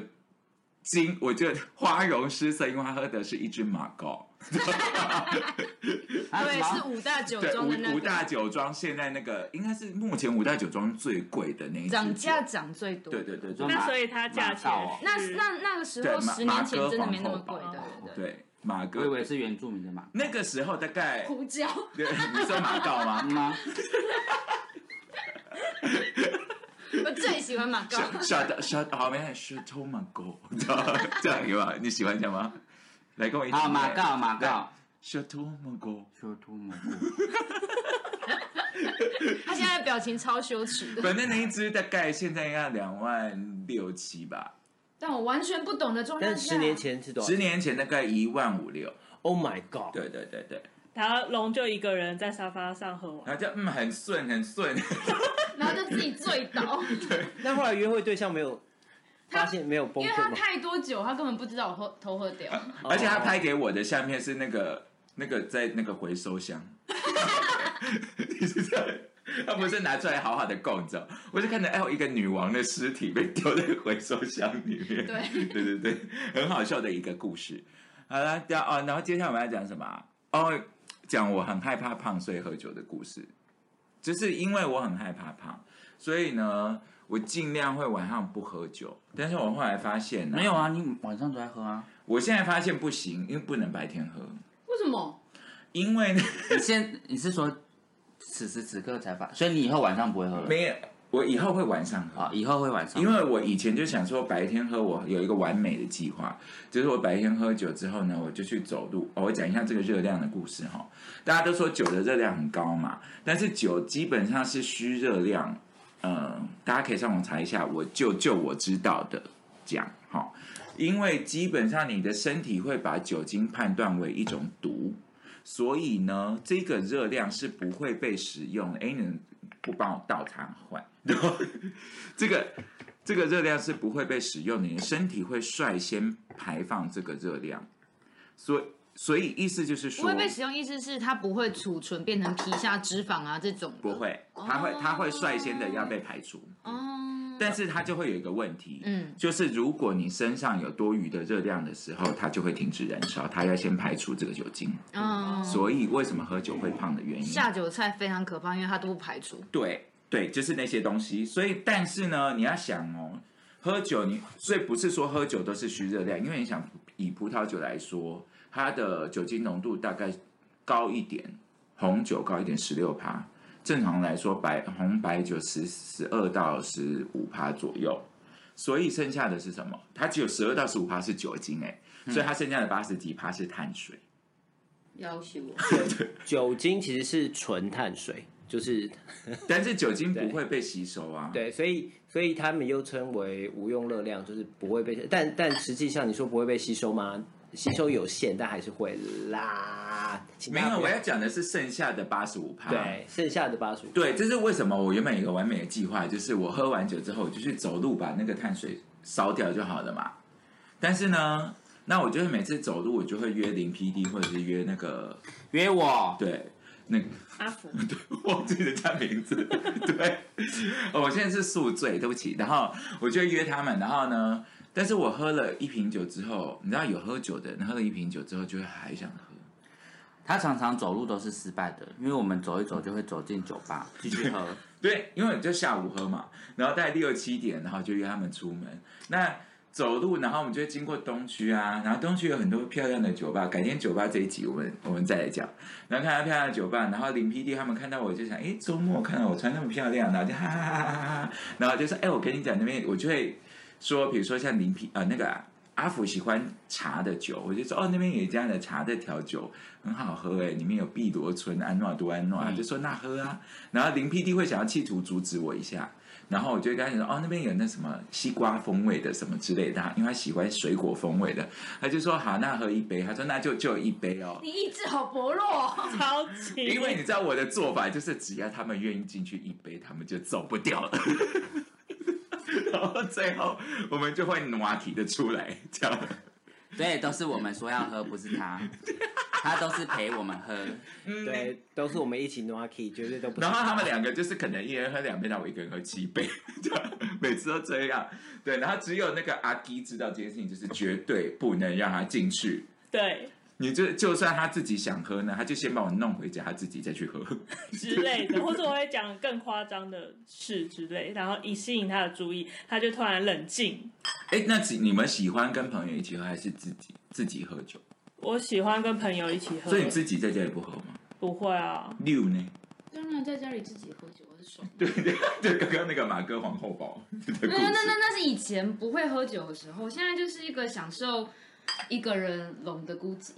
S2: 惊，我就花容失色，因为他喝的是一支马高。
S3: 对，是五大酒
S2: 对，
S3: 庄的那
S2: 五五大，酒庄现在那个应该是目前五大酒庄最贵的那一支
S3: 涨价涨最多。
S2: 对对对，
S4: 那所以它价钱
S3: 那那那个时候十年前真的没那么贵
S2: 马哥皇，
S3: 对对
S2: 马
S1: 我以为是原住民的马
S2: 那个时候大概，
S3: 胡椒，
S2: 对你说马告吗？
S1: 吗？
S3: 我 最喜欢马告。
S2: shut shut 好，没事，shut 马哥，你知道吗这样有吗？你喜欢这样吗？来跟我一起。
S1: 好，马告马告
S2: ，，shut 马哥。
S1: 说出马告，
S3: 他现在表情超羞耻的，
S2: 反正那一只大概现在要两万六七吧，
S3: 但我完全不懂的状态
S5: 但，十年前是多少
S2: 十年前大概一万五六。
S5: ？Oh my god！
S2: 对对对对，
S4: 然后龙就一个人在沙发上喝完，
S2: 然后就嗯很顺很顺，
S3: 然后就自己醉倒，对
S5: 那后来约会对象没有
S3: 他
S5: 发现没有崩
S3: 因为他
S5: 吗？
S3: 太多酒，他根本不知道我喝偷喝掉。
S2: 而且他拍给我的相片是那个那个在那个回收箱，你是在，他不是拿出来好好的供着，我就看着哎，有一个女王的尸体被丢在回收箱里面，
S3: 对。
S2: 对对对，很好笑的一个故事。好了，然后哦，然后接下来我们要讲什么啊？哦，讲我很害怕胖所以喝酒的故事，就是因为我很害怕胖，所以呢，我尽量会晚上不喝酒。但是我后来发现、
S1: 没有，啊，你晚上都在喝啊。
S2: 我现在发现不行，因为不能白天喝，
S3: 为什么？
S2: 因为呢
S1: 你现你是说此时此刻才发，所以你以后晚上不会喝了
S2: 没有，我以后会晚上喝
S1: 啊？以后会晚上喝，
S2: 因为我以前就想说白天喝，我有一个完美的计划，就是我白天喝酒之后呢，我就去走路。哦我讲一下这个热量的故事哈。大家都说酒的热量很高嘛，但是酒基本上是虚热量。嗯，大家可以上网查一下，我就就我知道的讲哈，因为基本上你的身体会把酒精判断为一种毒，所以呢，这个热量是不会被使用的。哎，你能不帮我倒茶换？然 后这个这个热量是不会被使用的，你的身体会率先排放这个热量，所以所以意思就是说
S3: 不会被使用，意思是它不会储存变成皮下脂肪啊这种。
S2: 不会，它会它会率先的要被排除，
S3: 哦，
S2: 但是它就会有一个问题，
S3: 嗯，
S2: 就是如果你身上有多余的热量的时候，它就会停止燃烧，它要先排除这个酒精。
S3: 嗯，
S2: 所以为什么喝酒会胖的原因？
S3: 下酒菜非常可怕，因为它都不排除。
S2: 对对，就是那些东西。所以，但是呢，你要想哦，喝酒你所以不是说喝酒都是虚热量，因为你想以葡萄酒来说，它的酒精浓度大概高一点，红酒高一点，十六趴。正常来说，白红白酒十十二到十五趴左右，所以剩下的是什么？它只有十二到十五趴是酒精、哎、所以它剩下的八十几趴是碳水。
S3: 要求
S5: 酒精其实是纯碳水，就是
S2: 但是酒精不会被吸收啊。
S5: 对，所以所以他们又称为无用热量，就是不会被，但但实际上你说不会被吸收吗？吸收有限，但还是会啦。请
S2: 没有，我要讲的是剩下的八十五趴。
S5: 对剩下的八十五，
S2: 对，这是为什么我原本有一个完美的计划，就是我喝完酒之后，我就去走路把那个碳水烧掉就好了嘛。但是呢，那我就是每次走路，我就会约零 PD 或者是约那个
S1: 约我，
S2: 对那个
S4: 阿福，
S2: 忘记人家名字，对，哦我现在是宿醉，对不起。然后我就约他们，然后呢，但是我喝了一瓶酒之后，你知道有喝酒的人喝了一瓶酒之后就会还想喝。
S1: 他常常走路都是失败的，因为我们走一走就会走进酒吧 继续喝。
S2: 对，因为就下午喝嘛，然后大概六七点，然后就约他们出门。那走路，然后我们就会经过东区啊，然后东区有很多漂亮的酒吧。改天酒吧这一集我们我们再来讲。然后看到漂亮的酒吧，然后林 PD 他们看到我就想，哎，周末看到我穿那么漂亮，然后就哈哈哈哈哈哈，然后就说，哎，我跟你讲那边，我就会说，比如说像林 P 呃、那个啊阿福喜欢茶的酒，我就说哦，那边有一家的茶的调酒很好喝哎，里面有碧螺春、安诺多安诺，就说那喝啊。然后林 PD 会想要企图阻止我一下，然后我就跟他讲说哦，那边有那什么西瓜风味的什么之类的，因为他喜欢水果风味的，他就说好，那喝一杯，他说那就就一杯哦。
S3: 你意志好薄弱哦。
S4: 超级，
S2: 因为你知道我的做法就是，只要他们愿意进去一杯，他们就走不掉了。然后最后我们就会暖体的出来，这样。
S1: 对，都是我们说要喝，不是他，他都是陪我们喝。
S5: 对，都是我们一起 Nuki，绝对都不。
S2: 然后他们两个就是可能一人喝两杯，那我一个人喝七杯，每次都这样。对，然后只有那个阿基知道这件事情，就是绝对不能让他进去。
S4: 对
S2: 你就就算他自己想喝呢，他就先把我弄回家，他自己再去喝。
S4: 之类的，或者我会讲更夸张的事之类，然后以吸引他的注意，他就突然冷静。
S2: 哎，那你你们喜欢跟朋友一起喝，还是自己自己喝酒？
S4: 我喜欢跟朋友一起喝，
S2: 所以你自己在家里不喝吗？
S4: 不会啊，
S2: 六呢？
S3: 当然在家里自己喝酒我是爽。
S2: 对对 对，刚刚那个马哥皇后堡的故
S3: 那那那。那是以前不会喝酒的时候，现在就是一个享受一个人拢的孤寂。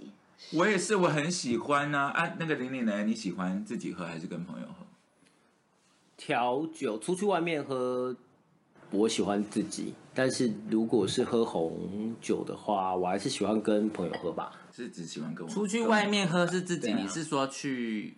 S2: 我也是，我很喜欢呐啊那个玲玲呢？你喜欢自己喝还是跟朋友喝？
S5: 调酒出去外面喝，我喜欢自己。但是如果是喝红酒的话，我还是喜欢跟朋友喝吧。
S2: 是只喜欢跟我
S1: 出去外面喝是自己，
S2: 啊
S1: 你是说去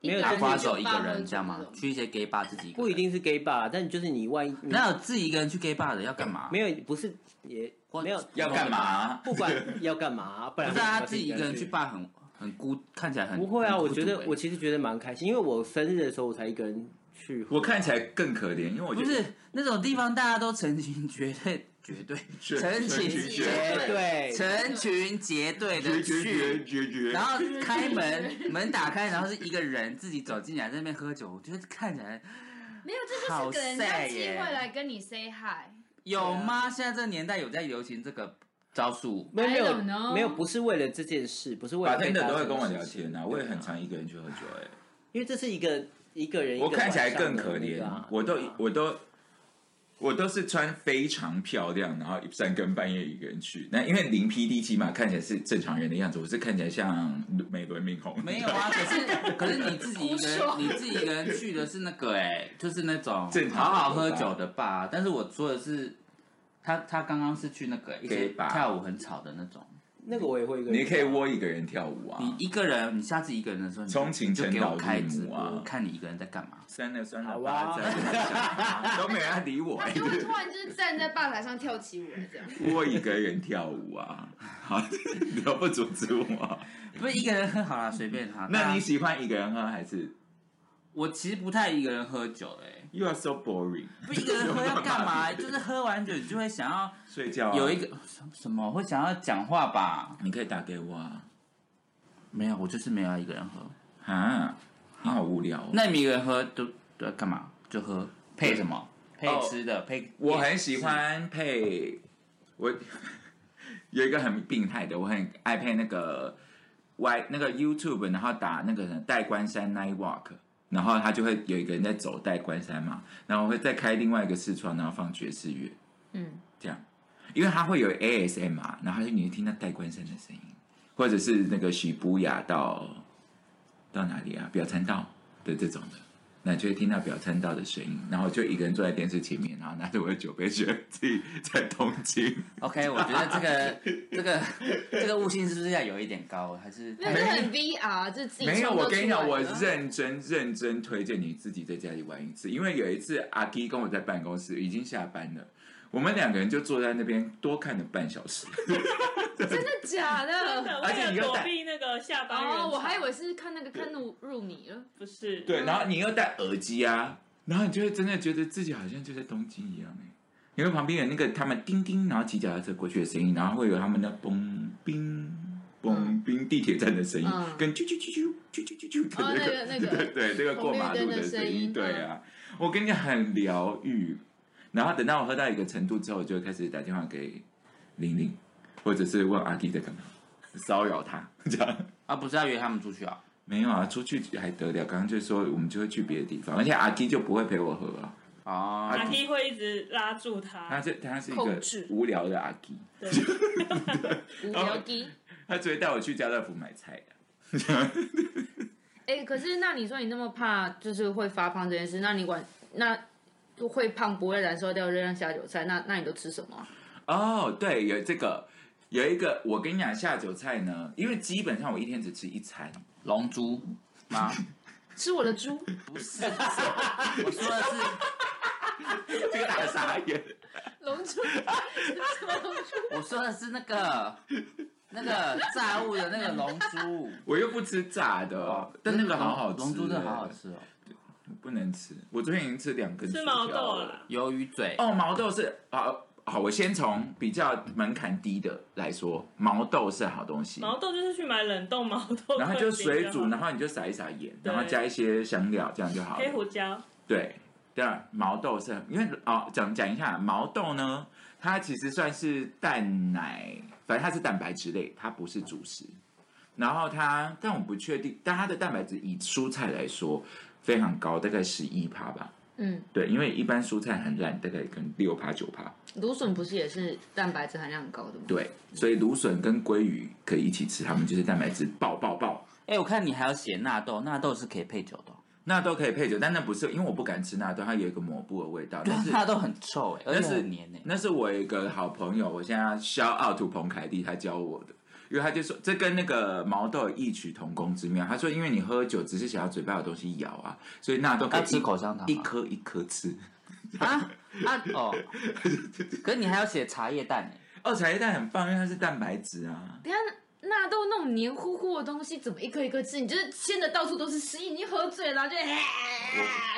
S5: 没有就
S1: 花手一个人这样吗？去一些 gay bar 自己一
S5: 不一。定是 gay bar，但就是你万一你
S1: 那有自己一个人去 gay bar 的要干嘛？
S5: 没有不是也没有
S2: 要干嘛？
S5: 不管要干嘛，不然
S1: 不是啊，
S5: 为什么
S1: 自己一个人去 bar 很很孤，看起来很
S5: 不会啊，我觉得我其实觉得蛮开心，因为我生日的时候我才一个人去。
S2: 我看起来更可怜，因为我觉得
S1: 不是那种地方，大家都成群结队、绝对成群结
S5: 队对
S1: 成群结队的
S2: 绝绝绝
S1: 去，
S2: 绝绝，
S1: 然后开门，门打开，然后是一个人自己走进来，在那边喝酒，我觉得看起来
S3: 没有，这
S1: 好
S3: 就是给人家机会来跟你 say hi。
S1: 有吗？现在这个年代有在流行这个招数？
S5: 没有没有没有，不是为了这件事，不是为了
S2: 白天的
S5: 被大家
S2: 都会跟我聊天呐，我也很常一个人去喝酒哎。
S5: 因为这是一个一个人，
S2: 我
S5: 一个
S2: 看起来更可怜
S5: 啊，
S2: 我都我都我都是穿非常漂亮，然后三更半夜一个人去。那因为零 PD 起码看起来是正常人的样子，我是看起来像美轮明宏。
S1: 没有啊，可是可是你自己一个人，你自己一个人去的是那个哎、就是那种
S2: 正常
S1: 好好喝酒的吧。但是我说的是，他他刚刚是去那个一些
S2: bar
S1: 跳舞很吵的那种。
S5: 那个我也会一个人。
S2: 你可以窝一个人跳舞啊，
S1: 你一个人，你下次一个人的时候，你就
S2: 冲情
S1: 你就给我开直播，看你一个人在干嘛。
S2: 酸了酸了
S5: 好
S2: 吧，
S5: 啊
S2: 在 都没人要理我，
S3: 他就会突然就是站在吧台上跳起舞来，这样。
S2: 窝一个人跳舞啊，好，你都不阻止我。
S1: 不是一个人喝好了，随便他。
S2: 那你喜欢一个人喝还是
S1: 我其实不太一个人喝酒的、欸
S2: ，？You are so boring。
S1: 不一个人喝要干嘛？就是喝完酒，你就会想要
S2: 睡觉啊
S1: 有一个什么，会想要讲话吧？
S2: 你可以打给我啊。
S1: 没有，我就是没有要一个人喝。
S2: 啊，你好无聊哦。
S1: 那你们一个人喝都都要干嘛？就喝配什么？配吃的，配
S2: 我很喜欢配我 有一个很病态的，我很爱配那个 Y 那个 YouTube，然后打那个代官山 Night Walk，然后他就会有一个人在走带关山嘛，然后我会再开另外一个视窗，然后放爵士乐，
S3: 嗯，
S2: 这样，因为他会有 ASM 嘛，然后你会听到带关山的声音，或者是那个许不雅到到哪里啊，表参道的这种的。那就会听到表参道的声音，然后就一个人坐在电视前面，然后拿着我的酒杯，觉得自己在东京。
S1: OK，我觉得这个 这个这个悟性是不是要有一点高？还是
S3: 那是很 VR，这自己
S2: 没有，我跟你讲，我认真认真推荐你自己在家里玩一次，因为有一次阿基跟我在办公室，已经下班了，我们两个人就坐在那边多看了半小时。
S3: 真的假
S4: 真
S3: 的？
S4: 的
S2: 而且
S4: 为了
S2: 你
S4: 躲避那个下班人
S3: 哦，我还以为是看那个看入入迷了。
S4: 不是。
S2: 对，然后你又戴耳机啊，然后你就会真的觉得自己好像就在东京一样哎、因为旁边有那个他们叮叮，然后骑脚踏车过去的声音，然后会有他们的嘣冰嘣冰地铁站的声音，
S3: 嗯
S2: 跟啾啾啾啾啾啾啾啾的
S3: 哦
S2: 那个、
S3: 那个那个
S2: 对这个过马路
S3: 的
S2: 声
S3: 声音
S2: 对啊，我跟你讲很疗愈。然后等到我喝到一个程度之后，我就会开始打电话给玲玲，或者是问阿弟在干嘛，骚扰他 这样。
S1: 啊，不是要约他们出去啊？
S2: 没有啊，出去还得了？刚刚就说我们就会去别的地方，而且阿弟就不会陪我喝啊，
S1: 哦，
S4: 阿弟会一直拉住
S2: 他
S4: 他，
S2: 是他是一个无聊的阿基，
S4: 对，
S3: 无聊弟。
S2: 他只会带我去家乐福买菜的。
S3: 哎、可是那你说你那么怕就是会发胖这件事，那你管那会胖不会燃烧掉热量下酒菜，那那你都吃什么啊、
S2: 哦，对，有这个有一个，我跟你讲下酒菜呢，因为基本上我一天只吃一餐，
S1: 龙珠吗？
S3: 吃我的猪，
S1: 不是，我说的是，
S2: 这个大傻眼。
S3: 龙珠，什么龙珠？
S1: 我说的是那个那个炸物的那个龙珠，
S2: 我又不吃炸的，但那个好好吃，
S1: 龙珠真的好好，吃哦。
S2: 不能吃。我昨天已经吃两根
S4: 吃毛豆
S2: 了。
S4: 啦，
S1: 鱿鱼嘴，
S2: 哦，毛豆是啊，好，我先从比较门槛低的来说，毛豆是好东西。
S4: 毛豆就是去买冷冻毛豆，
S2: 然后就水煮，然后你就撒一撒盐，然后加一些香料，这样就好
S4: 黑。胡椒，
S2: 对，第二，毛豆是因为哦，讲讲一下毛豆呢，它其实算是蛋奶，反正它是蛋白质类，它不是主食。然后它，但我不确定，但它的蛋白质以蔬菜来说非常高，大概十一趴吧。
S3: 嗯，
S2: 对，因为一般蔬菜很烂，大概跟六趴九趴。
S3: 芦笋不是也是蛋白质含量很高的吗？
S2: 对，所以芦笋跟鲑鱼可以一起吃，它们就是蛋白质爆爆爆。
S1: 哎、我看你还要写纳豆，纳豆是可以配酒的哦、
S2: 纳豆可以配酒，但那不是因为我不敢吃纳豆，它有一个抹布的味道。但是
S1: 纳豆很臭哎、而且
S2: 那是
S1: 很黏哎、
S2: 那是我一个好朋友，我现在 shout out to 彭凯蒂，他教我的。因为他就说，这跟那个毛豆有异曲同工之妙。他说，因为你喝酒只是想要嘴巴有东西咬啊，所以纳豆可以
S1: 吃口香糖吗
S2: 一颗一颗吃。
S1: 啊啊哦！可是你还要写茶叶蛋哎、
S2: 哦，茶叶蛋很棒，因为它是蛋白质啊。
S3: 等一下纳豆那种黏糊糊的东西，怎么一颗一颗吃？你就是鲜的到处都是屎，已经喝醉了，就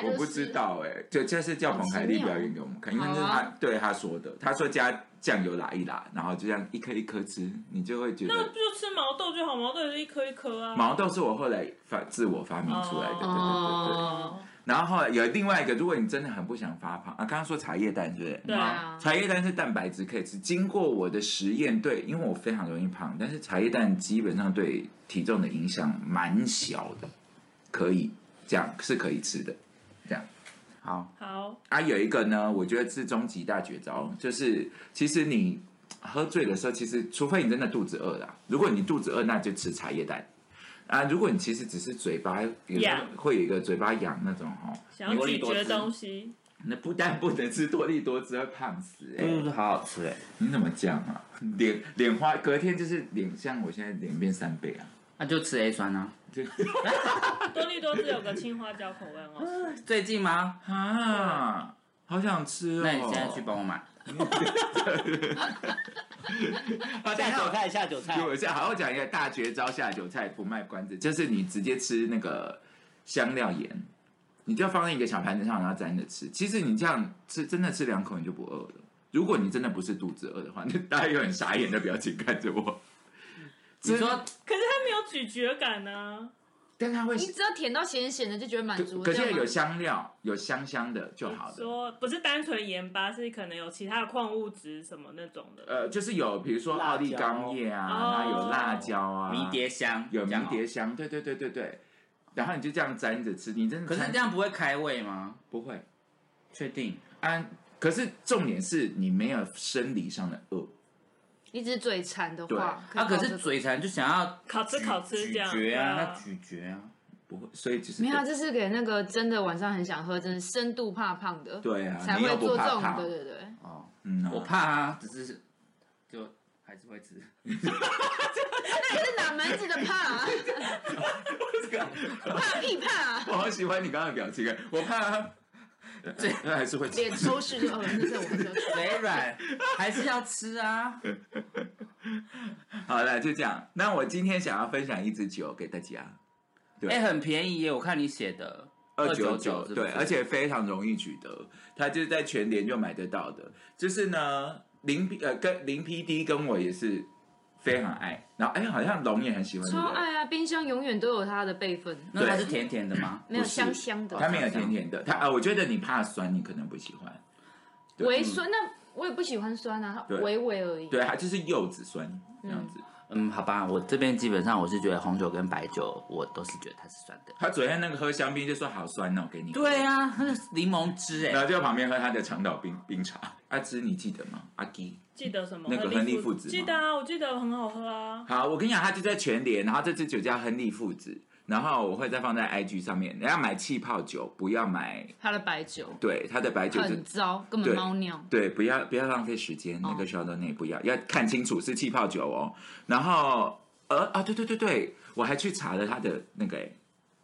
S2: 我 我不知。道哎、就这是叫彭凯莉表演给我们看，因为那是他、对他说的，他说加酱油拉一拉，然后就这样一颗一颗吃，你就会觉得
S4: 那就吃毛豆就好，毛豆也是一颗一颗啊。
S2: 毛豆是我后来发自我发明出来的，对对对对。
S4: 哦，
S2: 然后后来有另外一个，如果你真的很不想发胖啊，刚刚说茶叶蛋是不是？
S4: 对
S3: 啊
S2: 茶叶蛋是蛋白质可以吃。经过我的实验，对，因为我非常容易胖，但是茶叶蛋基本上对体重的影响蛮小的，可以这样是可以吃的。
S1: 好，
S4: 好，
S2: 啊，有一个呢，我觉得是终极大绝招，就是其实你喝醉的时候，其实除非你真的肚子饿啦，如果你肚子饿，那就吃茶叶蛋。啊，如果你其实只是嘴巴有时候会有一个嘴巴痒那种哦，
S4: 想要咀嚼东西，
S2: 那不但不能吃多利多汁，会胖死哎、
S1: 是不是好好吃哎、
S2: 你怎么这样啊？脸脸花，隔天就是脸像我现在脸变三倍啊！
S1: 那就吃 A 酸啊。
S2: 就
S4: 多利多是有个青花椒口味哦。
S1: 最近吗？
S2: 啊，好想吃哦！
S1: 那你现在去帮我买。
S2: 啊，等
S5: 下
S2: 一下
S5: 酒菜，下酒菜
S2: 给。我下好好讲一个大绝招下酒菜，不卖关子，就是你直接吃那个香料盐，你就放在一个小盘子上，然后沾着吃。其实你这样吃，真的吃两口你就不饿了。如果你真的不是肚子饿的话，那大家有很傻眼的表情看着我。
S1: 你说
S4: 可是它没有咀嚼感呢、
S2: 但它会
S3: 你只要舔到咸咸的，就觉得满足了。
S2: 可是
S3: 这样吗
S2: 有香料，有香香的就好了。
S4: 说不是单纯盐巴，是可能有其他的矿物质什么那种的。
S2: 呃，就是有比如说奥利冈叶啊，然后有辣椒啊，
S1: 迷迭香，
S2: 有迷
S1: 这样哦
S2: 迭香，对对对对对。然后你就这样沾着吃，你真的餐
S1: 可是这样不会开胃吗？
S2: 不会
S1: 确定？
S2: 啊？可是重点是你没有生理上的饿，
S3: 你只是嘴馋的话，
S1: 啊，可是嘴馋就想要
S4: 烤吃烤吃
S1: 咀
S4: 这样
S1: 嚼啊，
S4: 对啊
S1: 它咀嚼啊。
S2: 不会，所以只是
S3: 没有啊，这是给那个真的晚上很想喝，真的深度怕胖的，
S2: 对啊，
S3: 才
S2: 你又不
S3: 会做这种，对对对。
S1: 哦，
S2: 嗯啊，
S1: 我怕啊，只是就还是会吃。
S3: 那是哪门子的怕、啊？怕屁怕、啊，
S2: 我好喜欢你刚刚的表情，我怕这 那还是会吃
S3: 脸抽搐就呃，那在我
S1: 嘴 软还是要吃啊。
S2: 好了，就这样。那我今天想要分享一支酒给大家，对
S1: 哎，很便宜耶，我看你写的
S2: 二九
S1: 九
S2: 九，对，而且非常容易取得，它就是在全联就买得到的。就是呢，林 P 呃跟林 PD 跟我也是非常爱。然后哎，好像龙也很喜欢？
S3: 超爱啊！冰箱永远都有它的备份，
S1: 那它是甜甜的吗？
S3: 没有香香的，
S2: 它没有甜甜的，它啊，我觉得你怕酸，你可能不喜欢。对
S3: 微酸。那我也不喜欢酸啊，它
S2: 对
S3: 微微而已。
S2: 对，它就是柚子酸这样子。
S1: 嗯，好吧，我这边基本上我是觉得红酒跟白酒，我都是觉得它是酸的。
S2: 他昨天那个喝香槟就说好酸哦，给你。
S1: 对啊，那 是柠檬汁哎，
S2: 然后就在旁边喝他的长岛冰冰茶。阿芝，你记得吗？阿基。
S4: 记得什么？
S2: 那个亨利父子吗
S4: 记得啊，我记得很好喝啊。
S2: 好，我跟你讲，他就在全联，然后这支酒叫亨利父子，然后我会再放在 IG 上面。你要买气泡酒，不要买
S3: 它的白酒
S2: 对它的白酒就
S3: 很糟，根本猫尿。
S2: 对，不要不要浪费时间，那个 d o n n 不要，要看清楚是气泡酒哦。然后呃啊，对对对对，我还去查了它的那个诶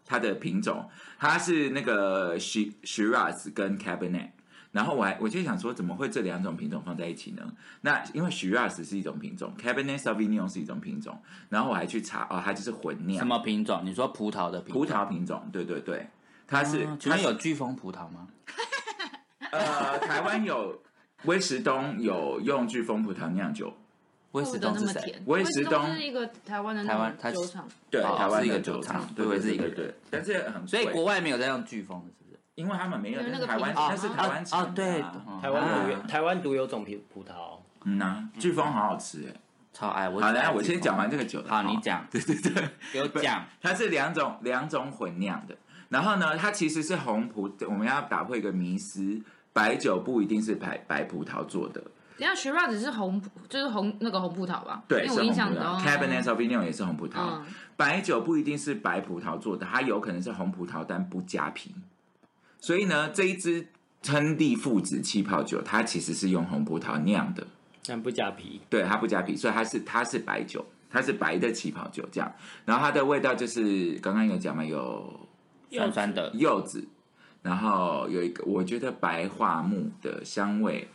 S2: 它的品种，它是那个 Shi Shiraz 跟 Cabernet。然后我还我就想说，怎么会这两种品种放在一起呢？那因为 Shiraz 是一种品种，Cabernet Sauvignon 是一种品种。然后我还去查，哦，它就是混酿
S1: 什么品种？你说葡萄的品种？
S2: 葡萄品种，对对对，它是
S1: 哦请问有飓风葡萄吗？
S2: 呃，台湾有威石东有用飓风葡萄酿酒，
S1: 威士东是谁？
S2: 威石东
S3: 是一个台湾的
S1: 台湾
S3: 酒厂，
S2: 对，
S1: 哦
S2: 台湾
S1: 是一个
S2: 酒
S1: 酒厂
S2: 对
S1: 是一个
S2: 对对对，但是很
S1: 所以国外没有在用飓风的，是？
S2: 因为他们没有，
S3: 那个
S2: 但是台湾那是台湾产的
S1: 对
S5: 台湾独台湾独有种葡葡萄，
S2: 嗯呐，飓风好好吃哎。
S1: 超爱我。
S2: 好，来我先讲完这个酒的。
S1: 好，你讲，
S2: 对对对，
S1: 给我讲。
S2: 它是两种两种混酿的。然后呢，它其实是红葡，我们要打破一个迷思，白酒不一定是白白葡萄做的，
S3: 等下 Shiraz 是红葡，就是红那个红葡萄吧？
S2: 对，
S3: 因为我印
S2: 是红葡萄。
S3: 象中
S2: Cabernet Sauvignon 也是红葡萄，
S3: 嗯
S2: 白酒不一定是白葡萄做的，它有可能是红葡萄，但不加皮。所以呢，这一支亨利父子气泡酒，它其实是用红葡萄酿的，
S5: 但不加皮。
S2: 对，它不加皮，所以它是它是白酒，它是白的气泡酒这样。然后它的味道就是刚刚有讲嘛，有
S1: 酸酸的，
S2: 柚子，然后有一个我觉得白桦木的香味，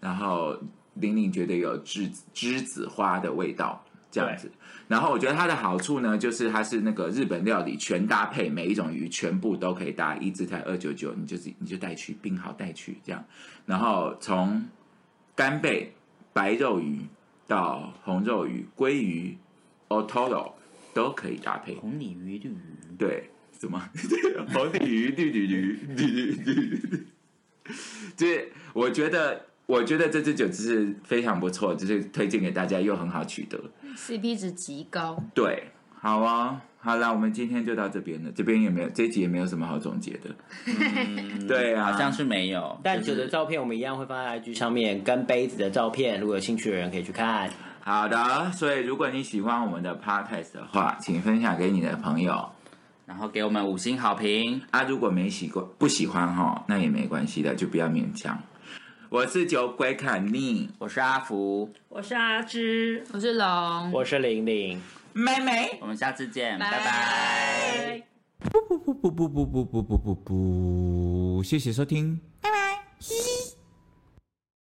S2: 然后玲玲觉得有栀栀子花的味道，这样子。然后我觉得它的好处呢，就是它是那个日本料理全搭配，每一种鱼全部都可以搭，一只才二九九，你就是你就带去冰好带去这样。然后从干贝、白肉鱼到红肉鱼、鲑鱼、otoro 都可以搭配。
S1: 红鲤鱼、绿鱼，
S2: 对，什么 红鲤鱼、绿鲤鱼、绿绿绿，就是我觉得，我觉得这支酒就是非常不错，就是推荐给大家，又很好取得。
S3: CP 值极高。
S2: 对，好啊，好啦，我们今天就到这边了。这边也没有，这一集也没有什么好总结的。
S1: 嗯
S2: 对啊
S1: 好像是没有。
S5: 但酒的照片我们一样会放在 IG 上面，跟杯子的照片，如果有兴趣的人可以去看。
S2: 好的，所以如果你喜欢我们的 podcast 的话，请分享给你的朋友。
S1: 然后给我们五星好评。
S2: 啊，如果没习惯不喜欢哈，那也没关系的，就不要勉强。我是酒鬼卡尼
S1: 我是阿福，
S4: 我是阿芝，
S3: 我是龙，
S5: 我是玲玲。
S2: 妹妹。
S1: 我们下次见，
S3: 拜
S1: 拜拜
S4: 拜。
S6: 不不不不不不不不不不，谢谢收听。